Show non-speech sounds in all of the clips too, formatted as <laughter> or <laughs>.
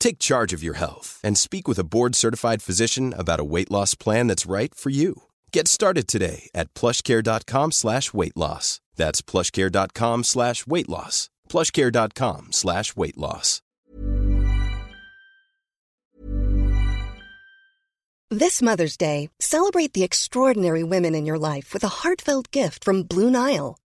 Take charge of your health and speak with a board-certified physician about a weight loss plan that's right for you. Get started today at plushcare.com slash weight loss. That's plushcare.com slash weight loss. plushcare.com slash weight loss. This Mother's Day, celebrate the extraordinary women in your life with a heartfelt gift from Blue Nile.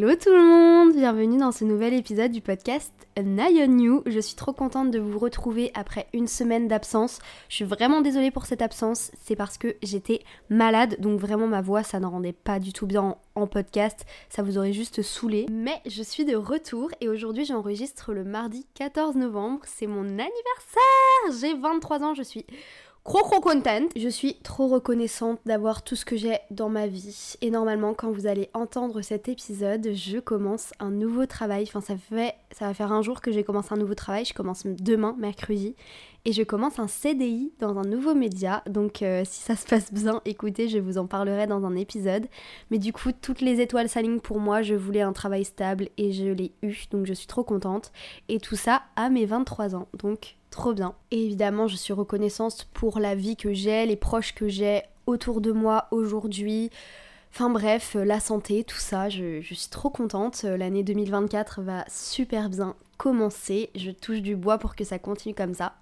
Hello tout le monde, bienvenue dans ce nouvel épisode du podcast Nine on You. Je suis trop contente de vous retrouver après une semaine d'absence. Je suis vraiment désolée pour cette absence, c'est parce que j'étais malade, donc vraiment ma voix ça ne rendait pas du tout bien en podcast, ça vous aurait juste saoulé. Mais je suis de retour et aujourd'hui j'enregistre le mardi 14 novembre, c'est mon anniversaire J'ai 23 ans, je suis trop content. Je suis trop reconnaissante d'avoir tout ce que j'ai dans ma vie. Et normalement, quand vous allez entendre cet épisode, je commence un nouveau travail. Enfin, ça fait, ça va faire un jour que j'ai commencé un nouveau travail. Je commence demain, mercredi, et je commence un CDI dans un nouveau média. Donc, euh, si ça se passe bien, écoutez, je vous en parlerai dans un épisode. Mais du coup, toutes les étoiles s'alignent pour moi. Je voulais un travail stable et je l'ai eu. Donc, je suis trop contente. Et tout ça à mes 23 ans. Donc, bien. Et évidemment, je suis reconnaissante pour la vie que j'ai, les proches que j'ai autour de moi aujourd'hui. Enfin bref, la santé, tout ça, je, je suis trop contente. L'année 2024 va super bien commencer. Je touche du bois pour que ça continue comme ça.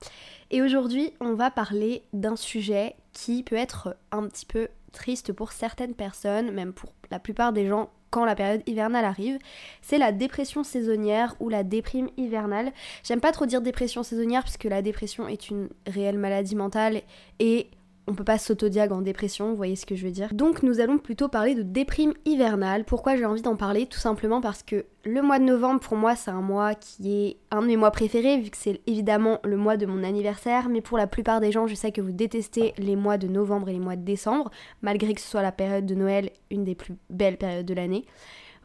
Et aujourd'hui, on va parler d'un sujet qui peut être un petit peu triste pour certaines personnes, même pour la plupart des gens quand la période hivernale arrive, c'est la dépression saisonnière ou la déprime hivernale. J'aime pas trop dire dépression saisonnière puisque la dépression est une réelle maladie mentale et on peut pas s'autodiag en dépression, vous voyez ce que je veux dire. Donc nous allons plutôt parler de déprime hivernale. Pourquoi j'ai envie d'en parler Tout simplement parce que le mois de novembre pour moi c'est un mois qui est un de mes mois préférés vu que c'est évidemment le mois de mon anniversaire, mais pour la plupart des gens je sais que vous détestez les mois de novembre et les mois de décembre, malgré que ce soit la période de Noël, une des plus belles périodes de l'année.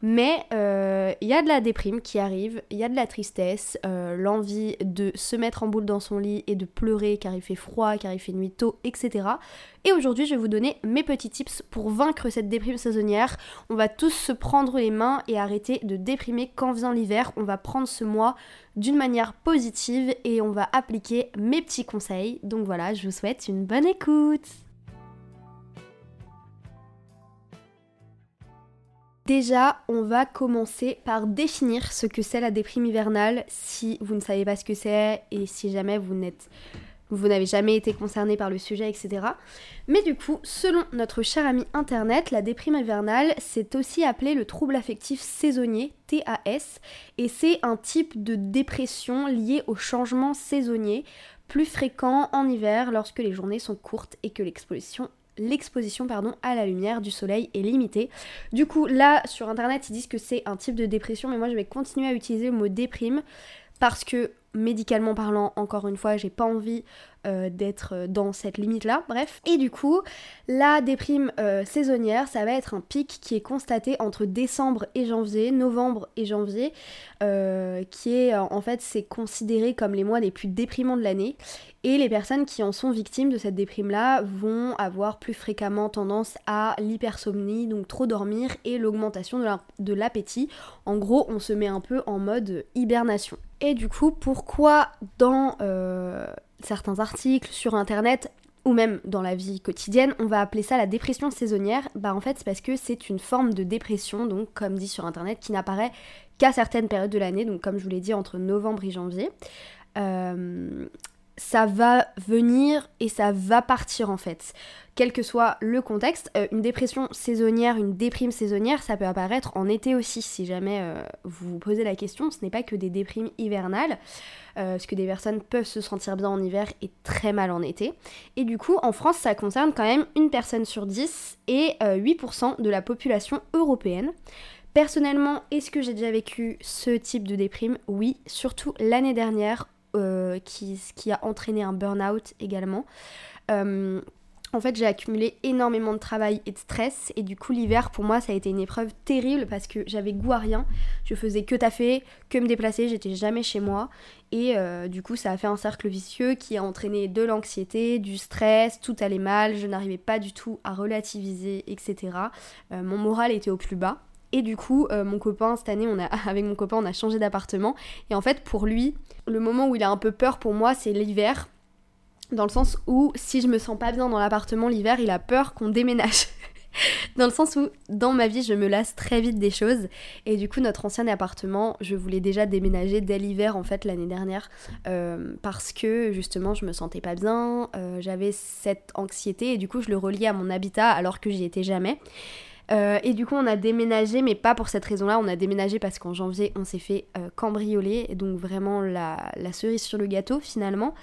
Mais il euh, y a de la déprime qui arrive, il y a de la tristesse, euh, l'envie de se mettre en boule dans son lit et de pleurer car il fait froid, car il fait nuit tôt, etc. Et aujourd'hui, je vais vous donner mes petits tips pour vaincre cette déprime saisonnière. On va tous se prendre les mains et arrêter de déprimer quand vient l'hiver. On va prendre ce mois d'une manière positive et on va appliquer mes petits conseils. Donc voilà, je vous souhaite une bonne écoute. Déjà, on va commencer par définir ce que c'est la déprime hivernale si vous ne savez pas ce que c'est et si jamais vous n'avez jamais été concerné par le sujet, etc. Mais du coup, selon notre cher ami internet, la déprime hivernale, c'est aussi appelé le trouble affectif saisonnier, TAS, et c'est un type de dépression lié au changement saisonnier, plus fréquent en hiver lorsque les journées sont courtes et que l'exposition l'exposition pardon, à la lumière du soleil est limitée. Du coup, là, sur internet, ils disent que c'est un type de dépression, mais moi, je vais continuer à utiliser le mot déprime parce que médicalement parlant, encore une fois, j'ai pas envie euh, d'être euh, dans cette limite-là, bref. Et du coup, la déprime euh, saisonnière, ça va être un pic qui est constaté entre décembre et janvier, novembre et janvier, qui est en fait, c'est considéré comme les mois les plus déprimants de l'année. Et les personnes qui en sont victimes de cette déprime-là vont avoir plus fréquemment tendance à l'hypersomnie, donc trop dormir, et l'augmentation de l'appétit. En gros, on se met un peu en mode hibernation. Et du coup, pourquoi dans certains articles sur internet ou même dans la vie quotidienne, on va appeler ça la dépression saisonnière? Bah en fait, c'est parce que c'est une forme de dépression, donc comme dit sur internet, qui n'apparaît qu'à certaines périodes de l'année, donc comme je vous l'ai dit, entre novembre et janvier. Euh, ça va venir et ça va partir en fait. Quel que soit le contexte, euh, une dépression saisonnière, une déprime saisonnière, ça peut apparaître en été aussi. Si jamais euh, vous vous posez la question, ce n'est pas que des déprimes hivernales, euh, parce que des personnes peuvent se sentir bien en hiver et très mal en été. Et du coup, en France, ça concerne quand même une personne sur 10 et 8% de la population européenne. Personnellement, est-ce que j'ai déjà vécu ce type de déprime? Oui, surtout l'année dernière euh, qui, qui, a entraîné un burn-out également. Euh, en fait, j'ai accumulé énormément de travail et de stress, et du coup, l'hiver pour moi, ça a été une épreuve terrible parce que j'avais goût à rien. Je faisais que taffer, que me déplacer, j'étais jamais chez moi, et euh, du coup, ça a fait un cercle vicieux qui a entraîné de l'anxiété, du stress, tout allait mal, je n'arrivais pas du tout à relativiser, etc. mon moral était au plus bas. Et du coup, euh, mon copain, cette année, on a, <laughs> avec mon copain, on a changé d'appartement. Et en fait, pour lui, le moment où il a un peu peur pour moi, c'est l'hiver. Dans le sens où, si je me sens pas bien dans l'appartement l'hiver, il a peur qu'on déménage. <laughs> dans le sens où, dans ma vie, je me lasse très vite des choses. Et du coup, notre ancien appartement, je voulais déjà déménager dès l'hiver, en fait, l'année dernière. Euh, parce que, justement, je me sentais pas bien. Euh, j'avais cette anxiété. Et du coup, je le reliais à mon habitat alors que j'y étais jamais. Euh, et du coup, on a déménagé, mais pas pour cette raison-là. On a déménagé parce qu'en janvier, on s'est fait euh, cambrioler, donc vraiment la, cerise sur le gâteau finalement.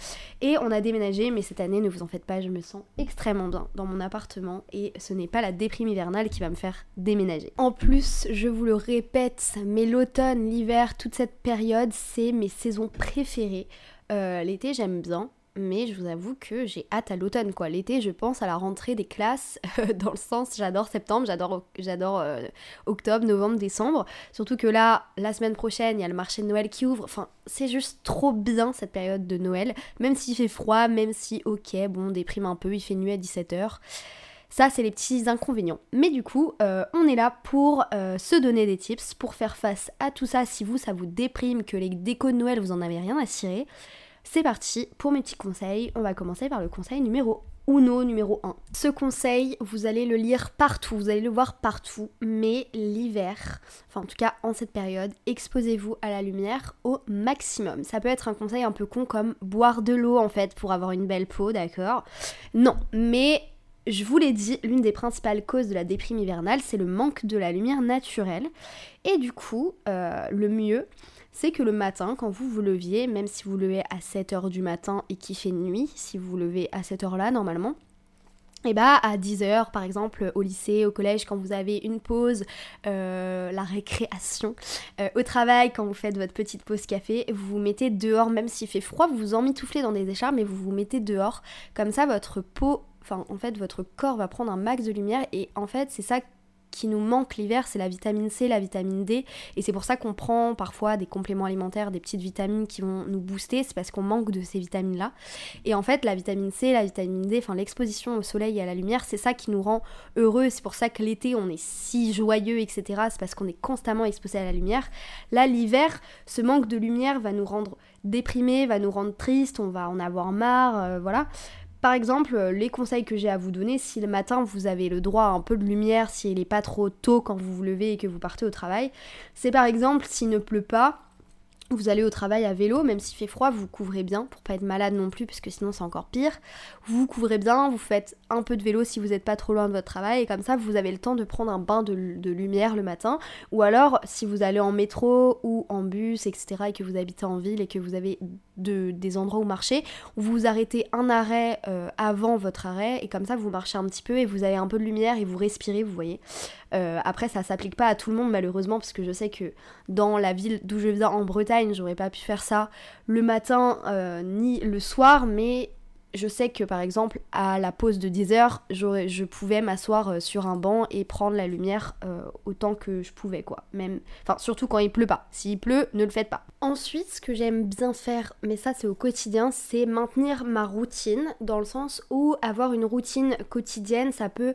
Et on a déménagé, mais cette année, ne vous en faites pas, je me sens extrêmement bien dans mon appartement, et ce n'est pas la déprime hivernale qui va me faire déménager. En plus, je vous le répète, mais l'automne, l'hiver, toute cette période, c'est mes saisons préférées. Euh, l'été, j'aime bien, mais je vous avoue que j'ai hâte à l'automne quoi. L'été, je pense à la rentrée des classes <laughs> dans le sens j'adore septembre, j'adore euh, octobre, novembre, décembre. Surtout que là, la semaine prochaine, il y a le marché de Noël qui ouvre. Enfin, c'est juste trop bien cette période de Noël, même s'il fait froid, même si OK, bon, déprime un peu, il fait nuit à 17h. Ça, c'est les petits inconvénients. Mais du coup, euh, on est là pour euh, se donner des tips, pour faire face à tout ça. Si vous, ça vous déprime, que les décos de Noël, vous en avez rien à cirer, c'est parti pour mes petits conseils. On va commencer par le conseil numéro Uno numéro 1. Ce conseil, vous allez le lire partout, vous allez le voir partout, mais l'hiver, enfin en tout cas en cette période, exposez-vous à la lumière au maximum. Ça peut être un conseil un peu con comme boire de l'eau en fait pour avoir une belle peau, d'accord? Non, mais je vous l'ai dit, l'une des principales causes de la déprime hivernale, c'est le manque de la lumière naturelle. Et du coup, euh, le mieux, c'est que le matin, quand vous vous leviez, même si vous levez à 7h du matin et qu'il fait nuit, si vous levez à cette heure-là normalement, et bah à 10h par exemple au lycée, au collège quand vous avez une pause, euh, la récréation, euh, au travail quand vous faites votre petite pause café, vous vous mettez dehors même s'il fait froid, vous vous emmitouflez dans des écharpes mais vous vous mettez dehors. Comme ça votre peau, enfin en fait votre corps va prendre un max de lumière et en fait c'est ça qui nous manque l'hiver, c'est la vitamine C, la vitamine D. Et c'est pour ça qu'on prend parfois des compléments alimentaires, des petites vitamines qui vont nous booster. C'est parce qu'on manque de ces vitamines-là. Et en fait, la vitamine C, la vitamine D, enfin l'exposition au soleil et à la lumière, c'est ça qui nous rend heureux. C'est pour ça que l'été, on est si joyeux, etc. C'est parce qu'on est constamment exposé à la lumière. Là, l'hiver, ce manque de lumière va nous rendre déprimés, va nous rendre tristes, on va en avoir marre, euh, voilà. Par exemple, euh, les conseils que j'ai à vous donner, si le matin vous avez le droit à un peu de lumière, s'il n'est pas trop tôt quand vous vous levez et que vous partez au travail, c'est par exemple s'il ne pleut pas, vous allez au travail à vélo, même s'il fait froid, vous, couvrez bien pour pas être malade non plus, parce que sinon c'est encore pire. Vous vous couvrez bien, vous faites un peu de vélo si vous n'êtes pas trop loin de votre travail, et comme ça vous avez le temps de prendre un bain de, lumière le matin. Ou alors, si vous allez en métro ou en bus, etc., et que vous habitez en ville et que vous avez de, des endroits où marcher, vous vous arrêtez un arrêt euh, avant votre arrêt, et comme ça vous marchez un petit peu et vous avez un peu de lumière et vous respirez, vous voyez. Euh, après, ça s'applique pas à tout le monde malheureusement, parce que je sais que dans la ville d'où je viens en Bretagne, j'aurais pas pu faire ça le matin euh, ni le soir, mais je sais que par exemple à la pause de 10 heures, je pouvais m'asseoir euh, sur un banc et prendre la lumière autant que je pouvais quoi. Même, enfin surtout quand il pleut pas. S'il pleut, ne le faites pas. Ensuite, ce que j'aime bien faire, mais ça c'est au quotidien, c'est maintenir ma routine dans le sens où avoir une routine quotidienne, ça peut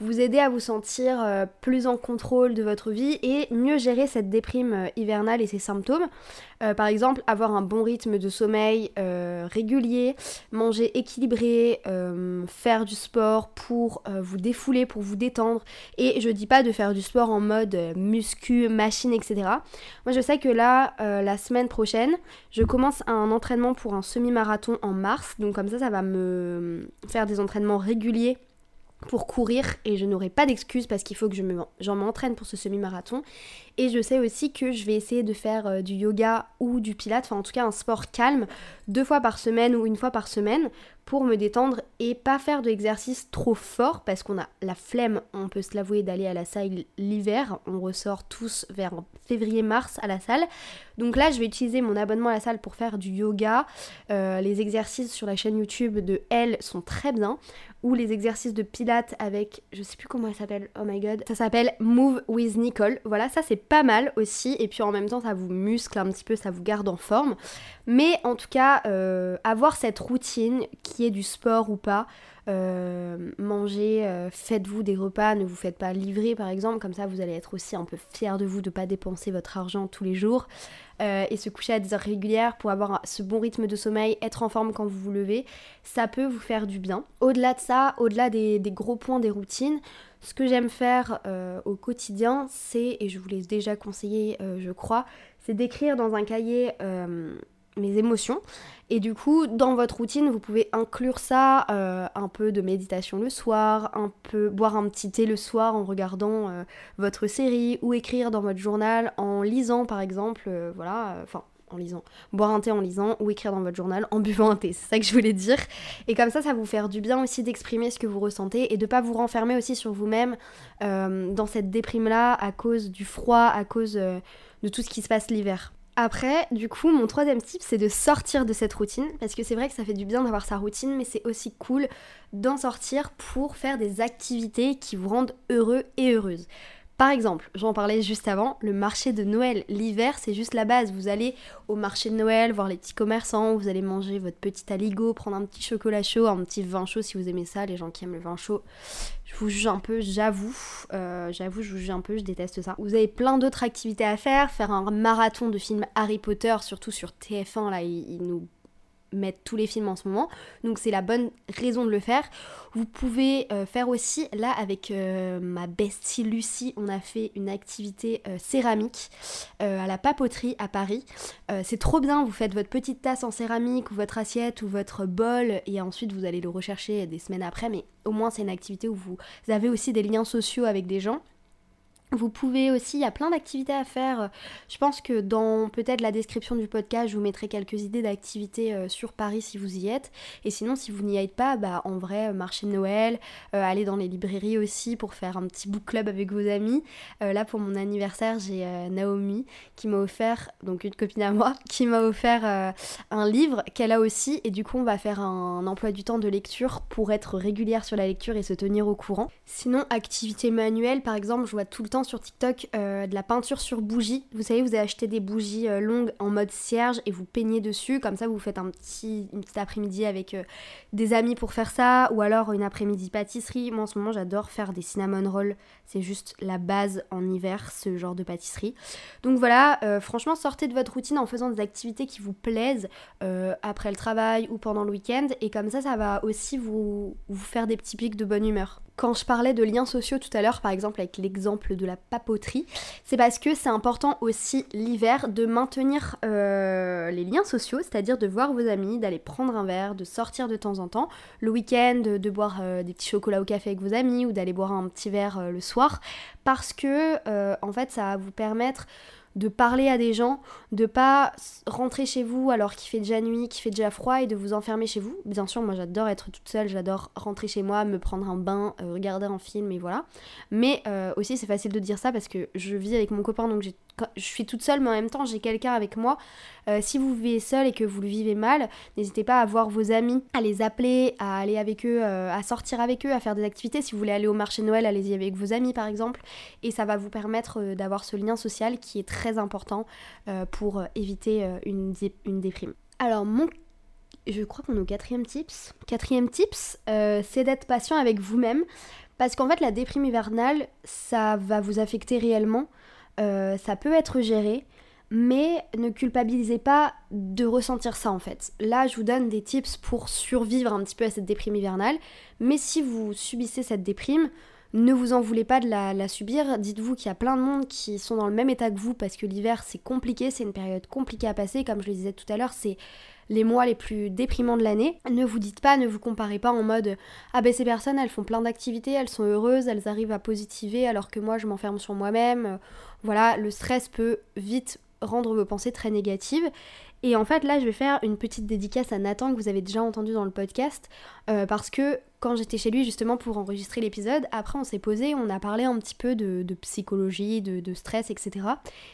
vous aider à vous sentir euh, plus en contrôle de votre vie et mieux gérer cette déprime euh, hivernale et ses symptômes. Euh, par exemple, avoir un bon rythme de sommeil régulier, manger équilibré, faire du sport pour vous défouler, pour vous détendre. Et je dis pas de faire du sport en mode muscu, machine, etc. Moi je sais que là, la semaine prochaine, je commence un entraînement pour un semi-marathon en mars. Donc comme ça, ça va me faire des entraînements réguliers pour courir et je n'aurai pas d'excuses parce qu'il faut que je j'en m'entraîne pour ce semi-marathon. Et je sais aussi que je vais essayer de faire euh, du yoga ou du pilate, enfin en tout cas un sport calme, deux fois par semaine ou une fois par semaine pour me détendre et pas faire de l'exercice trop fort parce qu'on a la flemme, on peut se l'avouer, d'aller à la salle l'hiver. On ressort tous vers février-mars à la salle. Donc là, je vais utiliser mon abonnement à la salle pour faire du yoga. Euh, les exercices sur la chaîne YouTube de Elle sont très bien. Ou les exercices de pilates avec, je sais plus comment elle s'appelle, oh my god, ça s'appelle Move with Nicole. Voilà, ça c'est pas mal aussi. Et puis en même temps, ça vous muscle un petit peu, ça vous garde en forme. Mais en tout cas, euh, avoir cette routine, qui est du sport ou pas, euh, mangez, euh, faites-vous des repas, ne vous faites pas livrer par exemple, comme ça vous allez être aussi un peu fier de vous de ne pas dépenser votre argent tous les jours. et se coucher à des heures régulières pour avoir ce bon rythme de sommeil, être en forme quand vous vous levez, ça peut vous faire du bien. Au-delà de ça, au-delà des, gros points des routines, ce que j'aime faire au quotidien, c'est, et je vous l'ai déjà conseillé je crois, c'est d'écrire dans un cahier mes émotions. Et du coup, dans votre routine, vous pouvez inclure ça, euh, un peu de méditation le soir, un peu boire un petit thé le soir en regardant euh, votre série, ou écrire dans votre journal en lisant par exemple, euh, voilà, enfin en lisant, boire un thé en lisant, ou écrire dans votre journal en buvant un thé, c'est ça que je voulais dire. Et comme ça, ça vous faire du bien aussi d'exprimer ce que vous ressentez et de pas vous renfermer aussi sur vous-même dans cette déprime-là à cause du froid, à cause de tout ce qui se passe l'hiver. Après, du coup, mon troisième tip, c'est de sortir de cette routine, parce que c'est vrai que ça fait du bien d'avoir sa routine, mais c'est aussi cool d'en sortir pour faire des activités qui vous rendent heureux et heureuse. Par exemple, j'en parlais juste avant, le marché de Noël. L'hiver, c'est juste la base. Vous allez au marché de Noël, voir les petits commerçants, vous allez manger votre petit aligot, prendre un petit chocolat chaud, un petit vin chaud si vous aimez ça, les gens qui aiment le vin chaud. Je vous juge un peu, j'avoue. Euh, j'avoue, je vous juge un peu, je déteste ça. Vous avez plein d'autres activités à faire, faire un marathon de films Harry Potter, surtout sur TF1, là, ils nous mettre tous les films en ce moment. Donc c'est la bonne raison de le faire. Vous pouvez euh, faire aussi, là avec euh, ma bestie Lucie, on a fait une activité euh, céramique à la papoterie à Paris. c'est trop bien, vous faites votre petite tasse en céramique ou votre assiette ou votre bol et ensuite vous allez le rechercher des semaines après. Mais au moins c'est une activité où vous avez aussi des liens sociaux avec des gens. Vous pouvez aussi, il y a plein d'activités à faire. Je pense que dans peut-être la description du podcast, je vous mettrai quelques idées d'activités euh, sur Paris si vous y êtes. Et sinon, si vous n'y êtes pas, bah en vrai, euh, marché de Noël, euh, aller dans les librairies aussi pour faire un petit book club avec vos amis. là, pour mon anniversaire, j'ai Naomi qui m'a offert, donc une copine à moi, <laughs> qui m'a offert un livre qu'elle a aussi. Et du coup, on va faire un emploi du temps de lecture pour être régulière sur la lecture et se tenir au courant. Sinon, activité manuelle, par exemple, je vois tout le temps sur TikTok euh, de la peinture sur bougie. Vous savez, vous avez acheté des bougies euh, longues en mode cierge et vous peignez dessus. Comme ça, vous faites un petit, une petite après-midi avec euh, des amis pour faire ça. Ou alors une après-midi pâtisserie. Moi, en ce moment, j'adore faire des cinnamon rolls. C'est juste la base en hiver, ce genre de pâtisserie. Donc voilà, franchement, sortez de votre routine en faisant des activités qui vous plaisent après le travail ou pendant le week-end. Et comme ça, ça va aussi vous faire des petits pics de bonne humeur. Quand je parlais de liens sociaux tout à l'heure, par exemple avec l'exemple de la papoterie, c'est parce que c'est important aussi l'hiver de maintenir euh, les liens sociaux, c'est-à-dire de voir vos amis, d'aller prendre un verre, de sortir de temps en temps, le week-end, de, boire euh, des petits chocolats au café avec vos amis ou d'aller boire un petit verre euh, le soir, parce que en fait ça va vous permettre de parler à des gens, de pas rentrer chez vous alors qu'il fait déjà nuit, qu'il fait déjà froid et de vous enfermer chez vous. Bien sûr, moi j'adore être toute seule, j'adore rentrer chez moi, me prendre un bain, euh, regarder un film et voilà. Mais euh, aussi c'est facile de dire ça parce que je vis avec mon copain donc j'ai je suis toute seule, mais en même temps, j'ai quelqu'un avec moi. Euh, si vous vivez seul et que vous le vivez mal, n'hésitez pas à voir vos amis, à les appeler, à aller avec eux, euh, à sortir avec eux, à faire des activités. Si vous voulez aller au marché Noël, allez-y avec vos amis, par exemple. Et ça va vous permettre euh, d'avoir ce lien social qui est très important pour éviter une, une déprime. Alors, mon je crois qu'on est au quatrième tips. Quatrième tips, c'est d'être patient avec vous-même. Parce qu'en fait, la déprime hivernale, ça va vous affecter réellement. Euh, ça peut être géré, mais ne culpabilisez pas de ressentir ça en fait. Là, je vous donne des tips pour survivre un petit peu à cette déprime hivernale, mais si vous subissez cette déprime, ne vous en voulez pas de la, subir. Dites-vous qu'il y a plein de monde qui sont dans le même état que vous parce que l'hiver c'est compliqué, c'est une période compliquée à passer. Comme je le disais tout à l'heure, c'est les mois les plus déprimants de l'année. Ne vous dites pas, ne vous comparez pas en mode ah ben ces personnes elles font plein d'activités, elles sont heureuses, elles arrivent à positiver alors que moi je m'enferme sur moi-même. Voilà, le stress peut vite rendre vos pensées très négatives. Et en fait là je vais faire une petite dédicace à Nathan que vous avez déjà entendu dans le podcast euh, parce que quand j'étais chez lui justement pour enregistrer l'épisode, après on s'est posé, on a parlé un petit peu de, psychologie, de, de, stress, etc.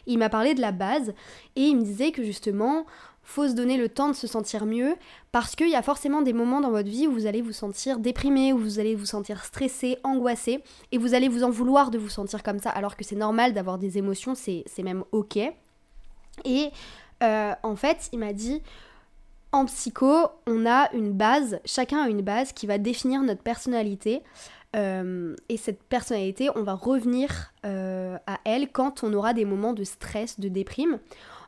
il m'a parlé de la base et il me disait que justement faut se donner le temps de se sentir mieux parce qu'il y a forcément des moments dans votre vie où vous allez vous sentir déprimé, où vous allez vous sentir stressé, angoissé et vous allez vous en vouloir de vous sentir comme ça alors que c'est normal d'avoir des émotions, c'est même ok. Et euh, en fait, il m'a dit en psycho, on a une base, chacun a une base qui va définir notre personnalité. Euh, et cette personnalité, on va revenir euh, à elle quand on aura des moments de stress, de déprime.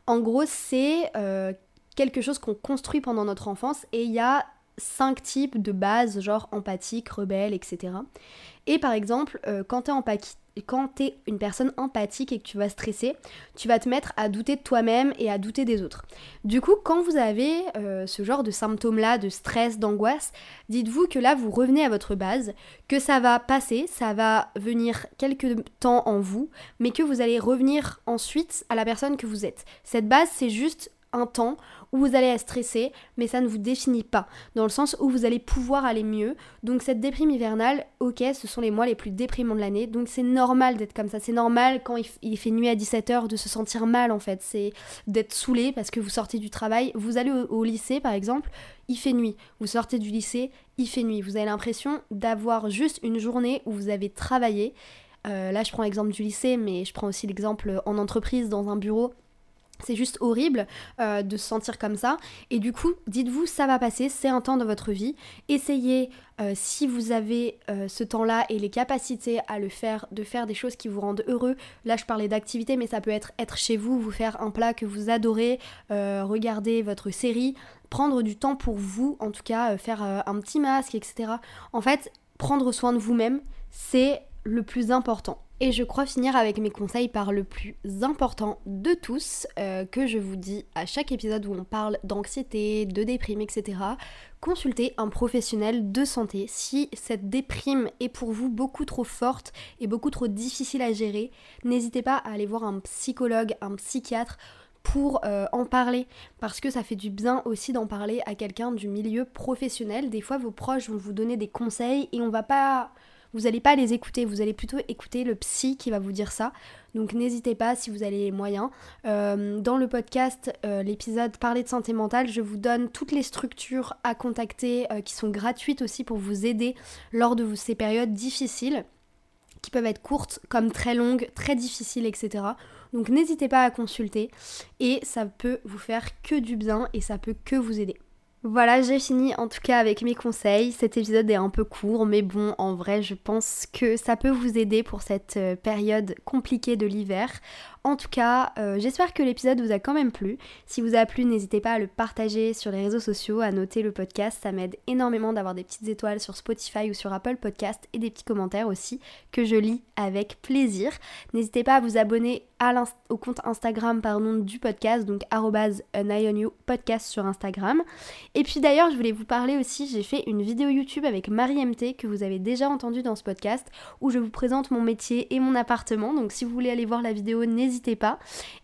En gros, c'est euh, quelque chose qu'on construit pendant notre enfance et il y a cinq types de bases, genre empathique, rebelle, etc. Et par exemple, euh, quand t'es quand tu es une personne empathique et que tu vas stresser, tu vas te mettre à douter de toi-même et à douter des autres. Du coup, quand vous avez euh, ce genre de symptômes-là, de stress, d'angoisse, dites-vous que là, vous revenez à votre base, que ça va passer, ça va venir quelques temps en vous, mais que vous allez revenir ensuite à la personne que vous êtes. Cette base, c'est juste un temps où vous allez être stressé, mais ça ne vous définit pas, dans le sens où vous allez pouvoir aller mieux. Donc cette déprime hivernale, ok, ce sont les mois les plus déprimants de l'année, donc c'est normal d'être comme ça, c'est normal quand il, fait nuit à 17h de se sentir mal en fait, c'est d'être saoulé parce que vous sortez du travail, vous allez au, lycée par exemple, il fait nuit, vous sortez du lycée, il fait nuit, vous avez l'impression d'avoir juste une journée où vous avez travaillé. Euh, là, je prends l'exemple du lycée, mais je prends aussi l'exemple en entreprise, dans un bureau c'est juste horrible euh, de se sentir comme ça. Et du coup, dites-vous, ça va passer, c'est un temps dans votre vie. Essayez, euh, si vous avez euh, ce temps-là et les capacités à le faire, de faire des choses qui vous rendent heureux. Là, je parlais d'activité, mais ça peut être être chez vous, vous faire un plat que vous adorez, regarder votre série, prendre du temps pour vous, en tout cas, faire un petit masque, etc. En fait, prendre soin de vous-même, c'est le plus important. Et je crois finir avec mes conseils par le plus important de tous, euh, que je vous dis à chaque épisode où on parle d'anxiété, de déprime, etc. Consultez un professionnel de santé. Si cette déprime est pour vous beaucoup trop forte et beaucoup trop difficile à gérer, n'hésitez pas à aller voir un psychologue, un psychiatre pour euh, en parler parce que ça fait du bien aussi d'en parler à quelqu'un du milieu professionnel. Des fois vos proches vont vous donner des conseils et on va pas vous n'allez pas les écouter, vous allez plutôt écouter le psy qui va vous dire ça. Donc n'hésitez pas si vous avez les moyens. Euh, dans le podcast, euh, l'épisode Parler de santé mentale, je vous donne toutes les structures à contacter euh, qui sont gratuites aussi pour vous aider lors de ces périodes difficiles qui peuvent être courtes comme très longues, très difficiles, etc. Donc n'hésitez pas à consulter et ça peut vous faire que du bien et ça peut que vous aider. Voilà, j'ai fini en tout cas avec mes conseils. Cet épisode est un peu court, mais bon, en vrai, je pense que ça peut vous aider pour cette euh, période compliquée de l'hiver. En tout cas, euh, j'espère que l'épisode vous a quand même plu. Si vous a plu, n'hésitez pas à le partager sur les réseaux sociaux, à noter le podcast. Ça m'aide énormément d'avoir des petites étoiles sur Spotify ou sur Apple Podcast et des petits commentaires aussi que je lis avec plaisir. N'hésitez pas à vous abonner au compte Instagram pardon, du podcast, donc podcast sur Instagram. Et puis d'ailleurs, je voulais vous parler aussi, j'ai fait une vidéo YouTube avec Marie MT que vous avez déjà entendu dans ce podcast où je vous présente mon métier et mon appartement. Donc si vous voulez aller voir la vidéo, n'hésitez pas.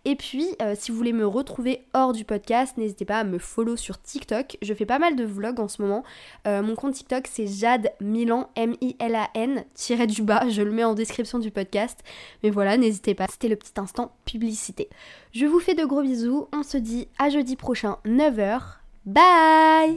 Et puis, euh, si vous voulez me retrouver hors du podcast, n'hésitez pas à me follow sur TikTok. Je fais pas mal de vlogs en ce moment. Euh, mon compte TikTok, c'est Jade Milan, M-I-L-A-N, tiré du bas. Je le mets en description du podcast. Mais voilà, n'hésitez pas. C'était le petit instant publicité. Je vous fais de gros bisous. On se dit à jeudi prochain, 9h. Bye